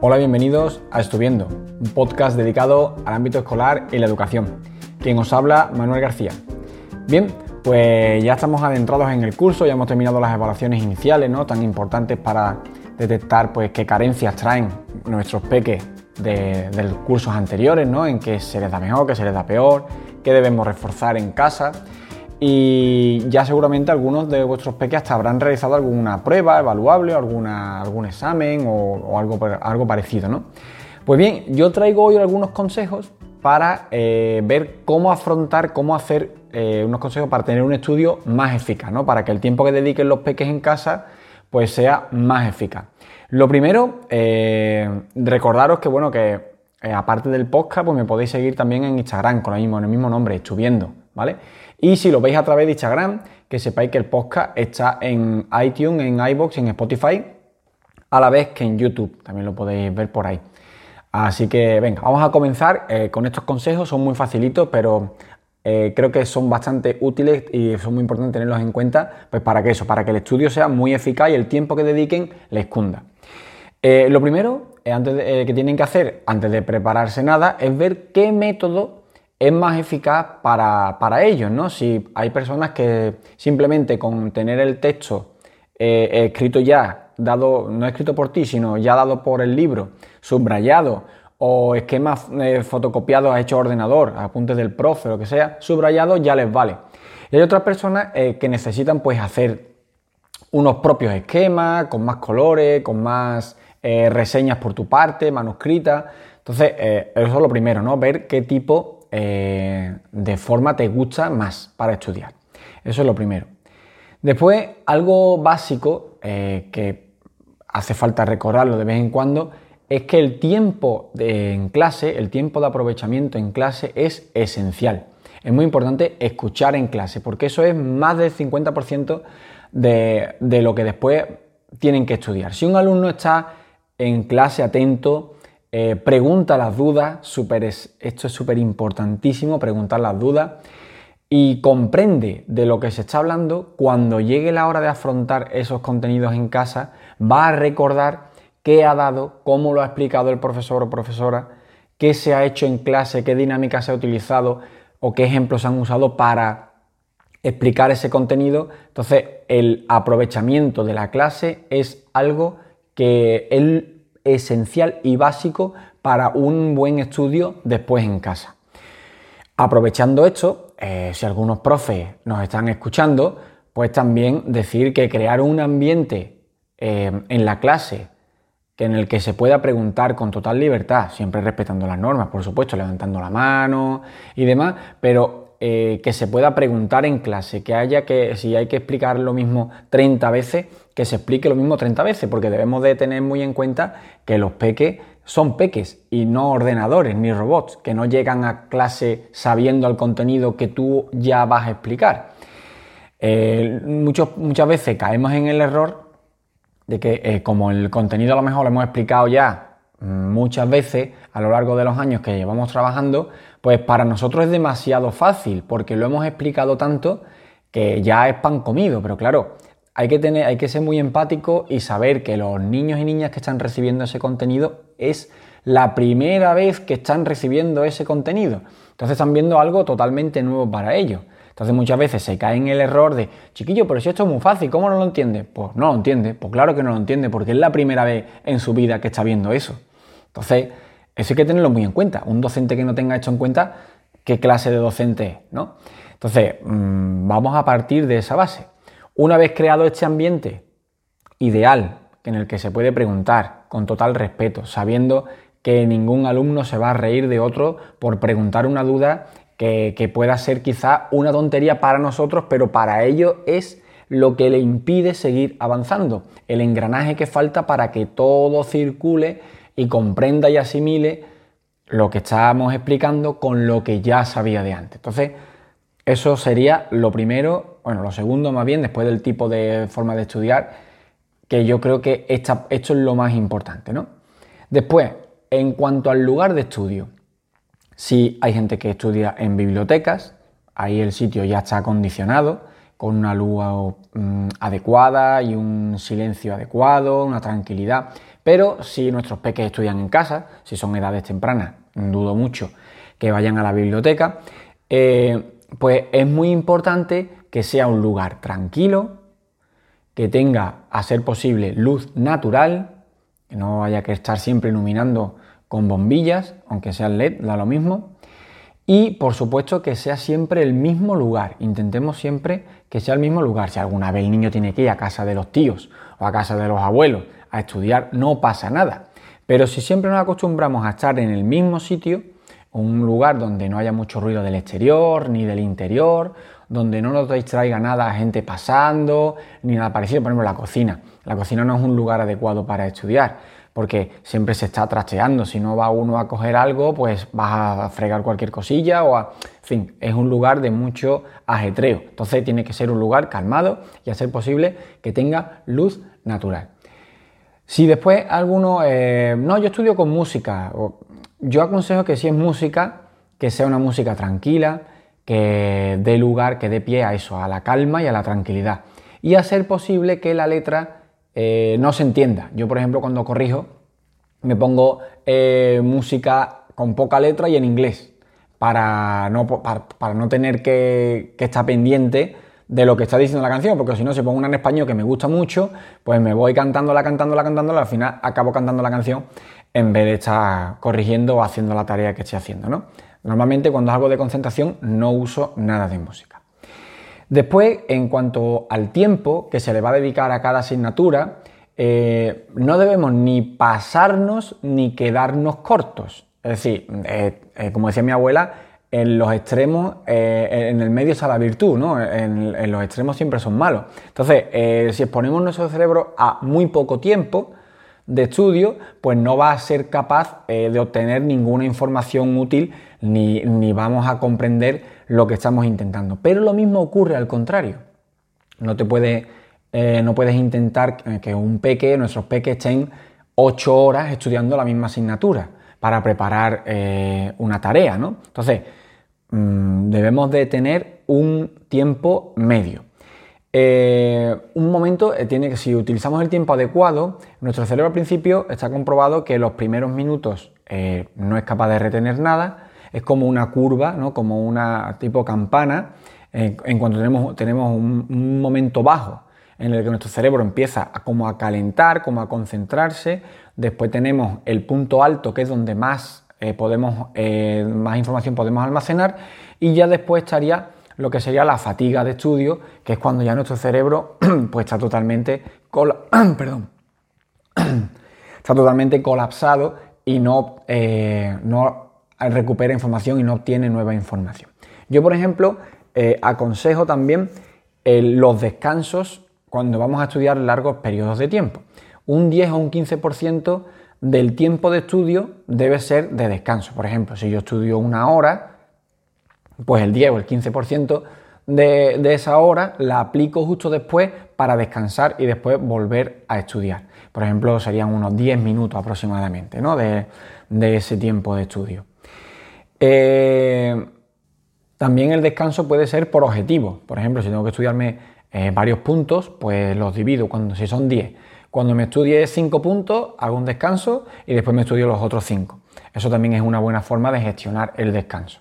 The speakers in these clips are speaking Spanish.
Hola, bienvenidos a Estuviendo, un podcast dedicado al ámbito escolar y la educación. Quien os habla, Manuel García. Bien, pues ya estamos adentrados en el curso, ya hemos terminado las evaluaciones iniciales, ¿no? Tan importantes para detectar pues qué carencias traen nuestros peques de, los cursos anteriores, ¿no? En qué se les da mejor, qué se les da peor, qué debemos reforzar en casa. Y ya seguramente algunos de vuestros peques hasta habrán realizado alguna prueba evaluable, alguna, algún examen o, algo, algo parecido, ¿no? Pues bien, yo traigo hoy algunos consejos para eh, ver cómo afrontar, cómo hacer eh, unos consejos para tener un estudio más eficaz, ¿no? Para que el tiempo que dediquen los peques en casa pues sea más eficaz. Lo primero, eh, recordaros que bueno, que aparte del podcast, pues me podéis seguir también en Instagram con el mismo, el mismo nombre, Estuviendo, ¿vale? Y si lo veis a través de Instagram, que sepáis que el podcast está en iTunes, en iBox, en Spotify, a la vez que en YouTube. También lo podéis ver por ahí. Así que venga, vamos a comenzar eh, con estos consejos. Son muy facilitos, pero eh, creo que son bastante útiles y son muy importantes tenerlos en cuenta, pues para que eso, para que el estudio sea muy eficaz y el tiempo que dediquen les cunda. Eh, lo primero antes que tienen que hacer, antes de prepararse nada, es ver qué método es más eficaz para, ellos, ¿no? Si hay personas que simplemente con tener el texto eh, escrito ya, dado, no escrito por ti, sino ya dado por el libro, subrayado, o esquemas eh, fotocopiados a hecho ordenador, apuntes del profe, lo que sea, subrayado ya les vale. Y hay otras personas eh, que necesitan pues hacer unos propios esquemas, con más colores, con más reseñas por tu parte, manuscritas. Entonces, eso es lo primero, ¿no? Ver qué tipo eh, de forma te gusta más para estudiar. Eso es lo primero. Después, algo básico eh, que hace falta recordarlo de vez en cuando es que el tiempo en clase, el tiempo de aprovechamiento en clase es esencial. Es muy importante escuchar en clase porque eso es más del 50% de, de lo que después tienen que estudiar. Si un alumno está en clase atento, eh, pregunta las dudas, esto es súper importantísimo, preguntar las dudas y comprende de lo que se está hablando, cuando llegue la hora de afrontar esos contenidos en casa, va a recordar qué ha dado, cómo lo ha explicado el profesor o profesora, qué se ha hecho en clase, qué dinámica se ha utilizado o qué ejemplos se han usado para explicar ese contenido. Entonces, el aprovechamiento de la clase es algo que él esencial y básico para un buen estudio después en casa. Aprovechando esto, eh, si algunos profes nos están escuchando, pues también decir que crear un ambiente eh, en la clase que en el que se pueda preguntar con total libertad, siempre respetando las normas, por supuesto, levantando la mano y demás, pero eh, que se pueda preguntar en clase, que haya que, si hay que explicar lo mismo 30 veces, que se explique lo mismo 30 veces, porque debemos de tener muy en cuenta que los peques son peques y no ordenadores ni robots, que no llegan a clase sabiendo el contenido que tú ya vas a explicar. Eh, muchas veces caemos en el error de que eh, como el contenido a lo mejor lo hemos explicado ya muchas veces a lo largo de los años que llevamos trabajando, pues para nosotros es demasiado fácil porque lo hemos explicado tanto que ya es pan comido, pero claro, hay que, tener, hay que ser muy empático y saber que los niños y niñas que están recibiendo ese contenido es la primera vez que están recibiendo ese contenido. Entonces están viendo algo totalmente nuevo para ellos. Entonces muchas veces se cae en el error de, chiquillo, pero si esto es muy fácil, ¿cómo no lo entiende? Pues no lo entiende, pues claro que no lo entiende, porque es la primera vez en su vida que está viendo eso. Entonces, eso hay que tenerlo muy en cuenta. Un docente que no tenga hecho en cuenta qué clase de docente es, ¿no? Entonces, mm, vamos a partir de esa base. Una vez creado este ambiente ideal en el que se puede preguntar con total respeto, sabiendo que ningún alumno se va a reír de otro por preguntar una duda que, pueda ser quizá una tontería para nosotros, pero para ellos es lo que le impide seguir avanzando, el engranaje que falta para que todo circule y comprenda y asimile lo que estábamos explicando con lo que ya sabía de antes. Entonces, eso sería lo primero, bueno, lo segundo más bien, después del tipo de forma de estudiar, que yo creo que esto es lo más importante, ¿no? Después, en cuanto al lugar de estudio, si hay gente que estudia en bibliotecas, ahí el sitio ya está acondicionado, con una luz mm, adecuada y un silencio adecuado, una tranquilidad. Pero si nuestros peques estudian en casa, si son edades tempranas, dudo mucho que vayan a la biblioteca, eh, pues es muy importante que sea un lugar tranquilo, que tenga, a ser posible, luz natural, que no haya que estar siempre iluminando con bombillas, aunque sean LED, da lo mismo. Y por supuesto que sea siempre el mismo lugar. Intentemos siempre que sea el mismo lugar. Si alguna vez el niño tiene que ir a casa de los tíos o a casa de los abuelos a estudiar, no pasa nada. Pero si siempre nos acostumbramos a estar en el mismo sitio, un lugar donde no haya mucho ruido del exterior ni del interior, donde no nos distraiga nada gente pasando, ni nada parecido, por ejemplo la cocina. La cocina no es un lugar adecuado para estudiar, porque siempre se está trasteando. Si no va uno a coger algo, pues vas a fregar cualquier cosilla o a... En fin, es un lugar de mucho ajetreo. Entonces tiene que ser un lugar calmado y a ser posible que tenga luz natural. Si después alguno, eh, no, yo estudio con música, yo aconsejo que si es música, que sea una música tranquila, que dé lugar, que dé pie a eso, a la calma y a la tranquilidad. Y a ser posible que la letra eh, no se entienda. Yo, por ejemplo, cuando corrijo, me pongo eh, música con poca letra y en inglés, para no, para, no tener que, que estar pendiente de lo que está diciendo la canción, porque si no, si pongo una en español que me gusta mucho, pues me voy cantándola, cantándola, cantándola, al final acabo cantando la canción en vez de estar corrigiendo o haciendo la tarea que estoy haciendo, ¿no? Normalmente cuando hago de concentración no uso nada de música. Después, en cuanto al tiempo que se le va a dedicar a cada asignatura, eh, no debemos ni pasarnos ni quedarnos cortos. Es decir, eh, eh, como decía mi abuela, en los extremos, en el medio está la virtud, ¿no? En, los extremos siempre son malos. Entonces, si exponemos nuestro cerebro a muy poco tiempo, de estudio, pues no va a ser capaz eh, de obtener ninguna información útil ni, vamos a comprender lo que estamos intentando. Pero lo mismo ocurre al contrario. No te puede, eh, no puedes intentar que un peque, nuestros peques estén ocho horas estudiando la misma asignatura para preparar eh, una tarea, ¿no? Entonces, mm, debemos de tener un tiempo medio. Eh, un momento eh, tiene que, si utilizamos el tiempo adecuado, nuestro cerebro al principio está comprobado que los primeros minutos eh, no es capaz de retener nada, es como una curva, ¿no? como una tipo campana, en cuanto tenemos, tenemos un, momento bajo en el que nuestro cerebro empieza a, como a calentar, como a concentrarse, después tenemos el punto alto que es donde más, podemos, más información podemos almacenar y ya después estaría lo que sería la fatiga de estudio, que es cuando ya nuestro cerebro pues, está totalmente, perdón, está totalmente colapsado y no, eh, no recupera información y no obtiene nueva información. Yo, por ejemplo, eh, aconsejo también eh, los descansos cuando vamos a estudiar largos periodos de tiempo. Un 10 o un 15% del tiempo de estudio debe ser de descanso. Por ejemplo, si yo estudio una hora, pues el 10 o el 15% de, esa hora la aplico justo después para descansar y después volver a estudiar. Por ejemplo, serían unos 10 minutos aproximadamente ¿no? de, ese tiempo de estudio. Eh, también el descanso puede ser por objetivo. Por ejemplo, si tengo que estudiarme eh, varios puntos, pues los divido. Cuando, si son 10, cuando me estudie 5 puntos, hago un descanso y después me estudio los otros 5. Eso también es una buena forma de gestionar el descanso.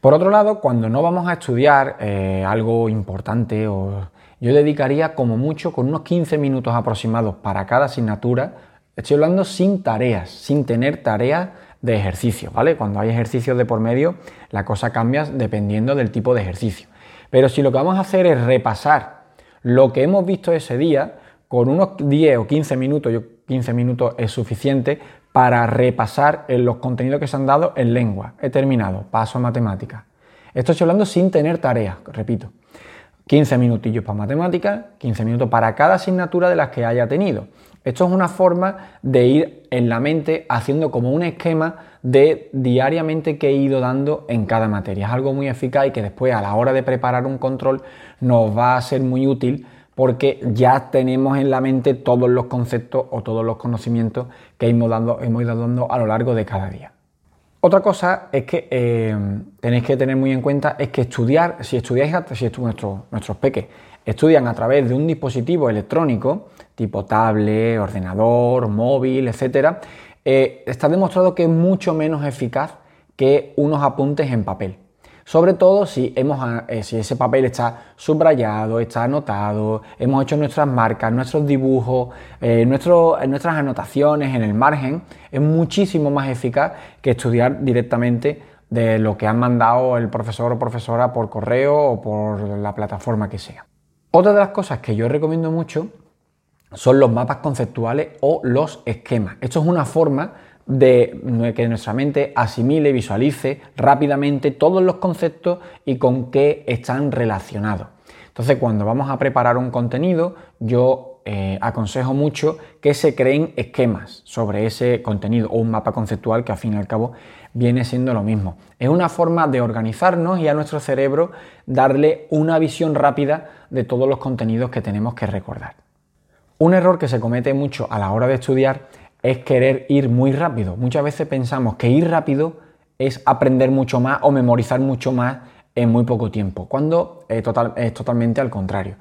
Por otro lado, cuando no vamos a estudiar eh, algo importante, yo dedicaría como mucho con unos 15 minutos aproximados para cada asignatura. Estoy hablando sin tareas, sin tener tareas de ejercicio, ¿vale? Cuando hay ejercicios de por medio, la cosa cambia dependiendo del tipo de ejercicio. Pero si lo que vamos a hacer es repasar lo que hemos visto ese día, con unos 10 o 15 minutos, yo 15 minutos es suficiente para repasar los contenidos que se han dado en lengua. He terminado, paso a matemática. Esto estoy hablando sin tener tareas, repito. 15 minutillos para matemática, 15 minutos para cada asignatura de las que haya tenido. Esto es una forma de ir en la mente haciendo como un esquema de diariamente que he ido dando en cada materia. Es algo muy eficaz y que después a la hora de preparar un control nos va a ser muy útil porque ya tenemos en la mente todos los conceptos o todos los conocimientos que hemos, dando, hemos ido dando a lo largo de cada día. Otra cosa es que eh, tenéis que tener muy en cuenta es que estudiar, si estudiáis, si nuestros, nuestros peques estudian a través de un dispositivo electrónico, tipo tablet, ordenador, móvil, etc., eh, está demostrado que es mucho menos eficaz que unos apuntes en papel. Sobre todo si, hemos, eh, si ese papel está subrayado, está anotado, hemos hecho nuestras marcas, nuestros dibujos, eh, nuestras anotaciones en el margen, es muchísimo más eficaz que estudiar directamente de lo que han mandado el profesor o profesora por correo o por la plataforma que sea. Otra de las cosas que yo recomiendo mucho son los mapas conceptuales o los esquemas. Esto es una forma de que nuestra mente asimile, visualice rápidamente todos los conceptos y con qué están relacionados. Entonces, cuando vamos a preparar un contenido, yo eh, aconsejo mucho que se creen esquemas sobre ese contenido o un mapa conceptual que al fin y al cabo viene siendo lo mismo. Es una forma de organizarnos y a nuestro cerebro darle una visión rápida de todos los contenidos que tenemos que recordar. Un error que se comete mucho a la hora de estudiar es querer ir muy rápido. Muchas veces pensamos que ir rápido es aprender mucho más o memorizar mucho más en muy poco tiempo, cuando es, totalmente al contrario.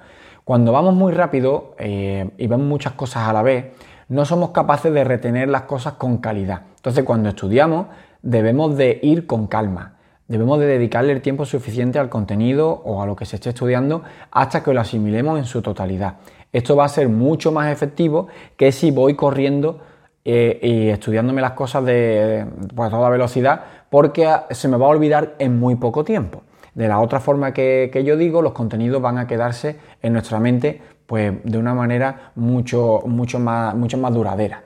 Cuando vamos muy rápido eh, y vemos muchas cosas a la vez, no somos capaces de retener las cosas con calidad. Entonces, cuando estudiamos, debemos de ir con calma. Debemos de dedicarle el tiempo suficiente al contenido o a lo que se esté estudiando hasta que lo asimilemos en su totalidad. Esto va a ser mucho más efectivo que si voy corriendo eh, y estudiándome las cosas de, pues, toda velocidad porque se me va a olvidar en muy poco tiempo. De la otra forma que, yo digo, los contenidos van a quedarse en nuestra mente pues, de una manera mucho, mucho, más, mucho más duradera.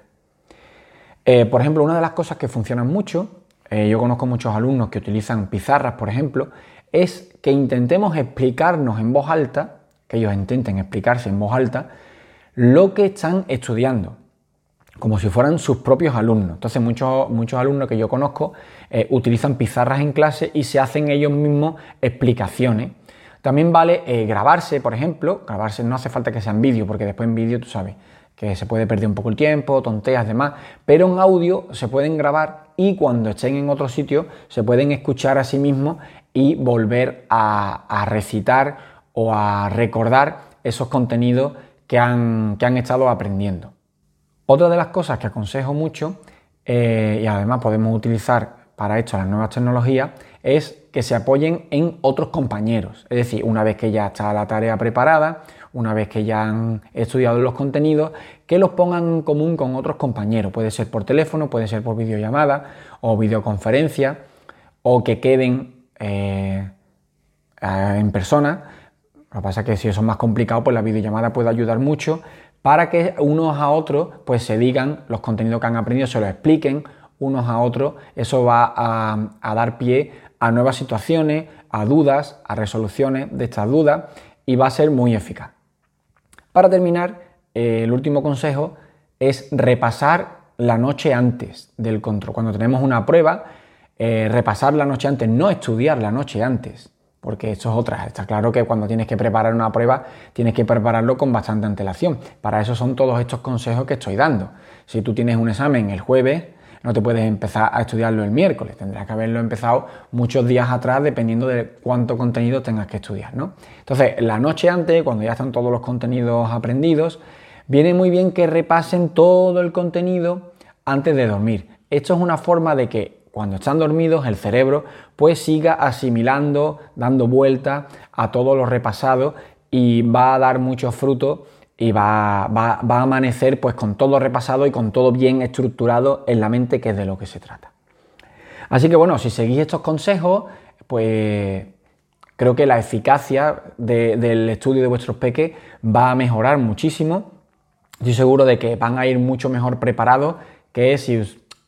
Eh, por ejemplo, una de las cosas que funcionan mucho, eh, yo conozco muchos alumnos que utilizan pizarras, por ejemplo, es que intentemos explicarnos en voz alta, que ellos intenten explicarse en voz alta, lo que están estudiando como si fueran sus propios alumnos. Entonces muchos, muchos alumnos que yo conozco eh, utilizan pizarras en clase y se hacen ellos mismos explicaciones. También vale eh, grabarse, por ejemplo, grabarse no hace falta que sea en vídeo, porque después en vídeo tú sabes que se puede perder un poco el tiempo, tonteas, demás, pero en audio se pueden grabar y cuando estén en otro sitio se pueden escuchar a sí mismos y volver a, recitar o a recordar esos contenidos que han, que han estado aprendiendo. Otra de las cosas que aconsejo mucho, eh, y además podemos utilizar para esto las nuevas tecnologías, es que se apoyen en otros compañeros. Es decir, una vez que ya está la tarea preparada, una vez que ya han estudiado los contenidos, que los pongan en común con otros compañeros. Puede ser por teléfono, puede ser por videollamada o videoconferencia, o que queden eh, en persona. Lo que pasa es que si eso es más complicado, pues la videollamada puede ayudar mucho, para que unos a otros pues se digan los contenidos que han aprendido, se los expliquen unos a otros. Eso va a, dar pie a nuevas situaciones, a dudas, a resoluciones de estas dudas y va a ser muy eficaz. Para terminar, eh, el último consejo es repasar la noche antes del control. Cuando tenemos una prueba, eh, repasar la noche antes, no estudiar la noche antes porque eso es otra. Está claro que cuando tienes que preparar una prueba, tienes que prepararlo con bastante antelación. Para eso son todos estos consejos que estoy dando. Si tú tienes un examen el jueves, no te puedes empezar a estudiarlo el miércoles, tendrás que haberlo empezado muchos días atrás dependiendo de cuánto contenido tengas que estudiar, ¿no? Entonces, la noche antes, cuando ya están todos los contenidos aprendidos, viene muy bien que repasen todo el contenido antes de dormir. Esto es una forma de que cuando están dormidos el cerebro pues siga asimilando, dando vuelta a todo lo repasado y va a dar muchos frutos y va, va, a amanecer pues con todo repasado y con todo bien estructurado en la mente que es de lo que se trata. Así que bueno, si seguís estos consejos, pues creo que la eficacia del estudio de vuestros peques va a mejorar muchísimo. Estoy seguro de que van a ir mucho mejor preparados que si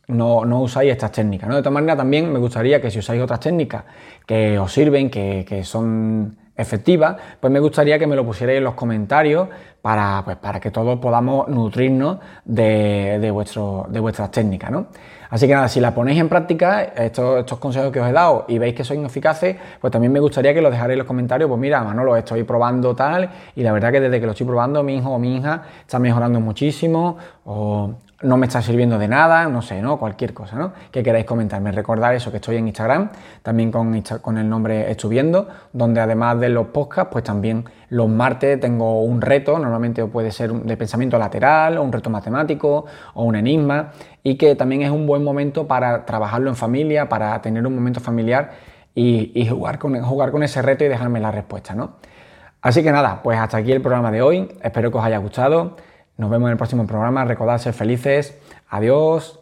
no, no, usáis estas técnicas. ¿no? De todas maneras, también me gustaría que si usáis otras técnicas que os sirven, que, son efectivas, pues me gustaría que me lo pusierais en los comentarios para, pues, para que todos podamos nutrirnos de, de, vuestro, de vuestras técnicas. ¿no? Así que nada, si la ponéis en práctica, estos, estos, consejos que os he dado y veis que son eficaces, pues también me gustaría que lo dejarais en los comentarios. Pues mira, Manolo, estoy probando tal y la verdad que desde que lo estoy probando, mi hijo o mi hija está mejorando muchísimo no me está sirviendo de nada, no sé, ¿no? Cualquier cosa, ¿no? Que queráis comentarme. Recordar eso, que estoy en Instagram, también con, con el nombre Estuviendo, donde además de los podcasts, pues también los martes tengo un reto, normalmente puede ser de pensamiento lateral, o un reto matemático, o un enigma, y que también es un buen momento para trabajarlo en familia, para tener un momento familiar y, jugar, con, jugar con ese reto y dejarme la respuesta, ¿no? Así que nada, pues hasta aquí el programa de hoy. Espero que os haya gustado. Nos vemos en el próximo programa. Recordad ser felices. Adiós.